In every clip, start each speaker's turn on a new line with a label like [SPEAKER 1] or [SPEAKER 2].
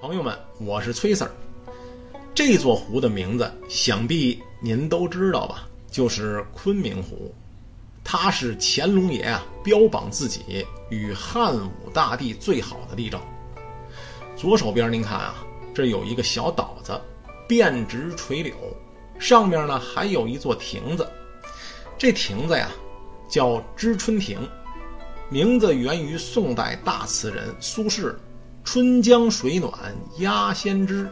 [SPEAKER 1] 朋友们，我是崔 Sir。这座湖的名字想必您都知道吧？就是昆明湖。它是乾隆爷啊标榜自己与汉武大帝最好的例证。左手边您看啊，这有一个小岛子，遍植垂柳，上面呢还有一座亭子。这亭子呀叫知春亭，名字源于宋代大词人苏轼。春江水暖鸭先知，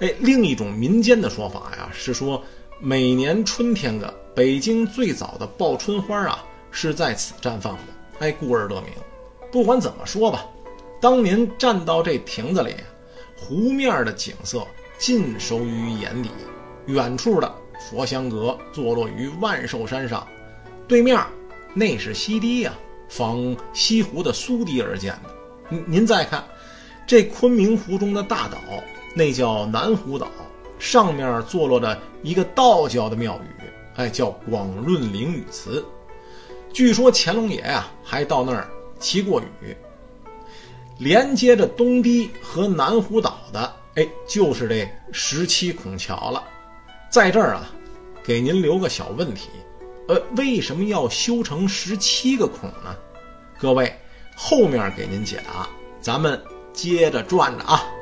[SPEAKER 1] 哎，另一种民间的说法呀，是说每年春天的北京最早的报春花啊，是在此绽放的，哎，故而得名。不管怎么说吧，当您站到这亭子里，湖面的景色尽收于眼底。远处的佛香阁坐落于万寿山上，对面那是西堤呀，仿西湖的苏堤而建的。您您再看，这昆明湖中的大岛，那叫南湖岛，上面坐落着一个道教的庙宇，哎，叫广润灵雨祠。据说乾隆爷呀，还到那儿祈过雨。连接着东堤和南湖岛的，哎，就是这十七孔桥了。在这儿啊，给您留个小问题，呃，为什么要修成十七个孔呢？各位。后面给您解答，咱们接着转着啊。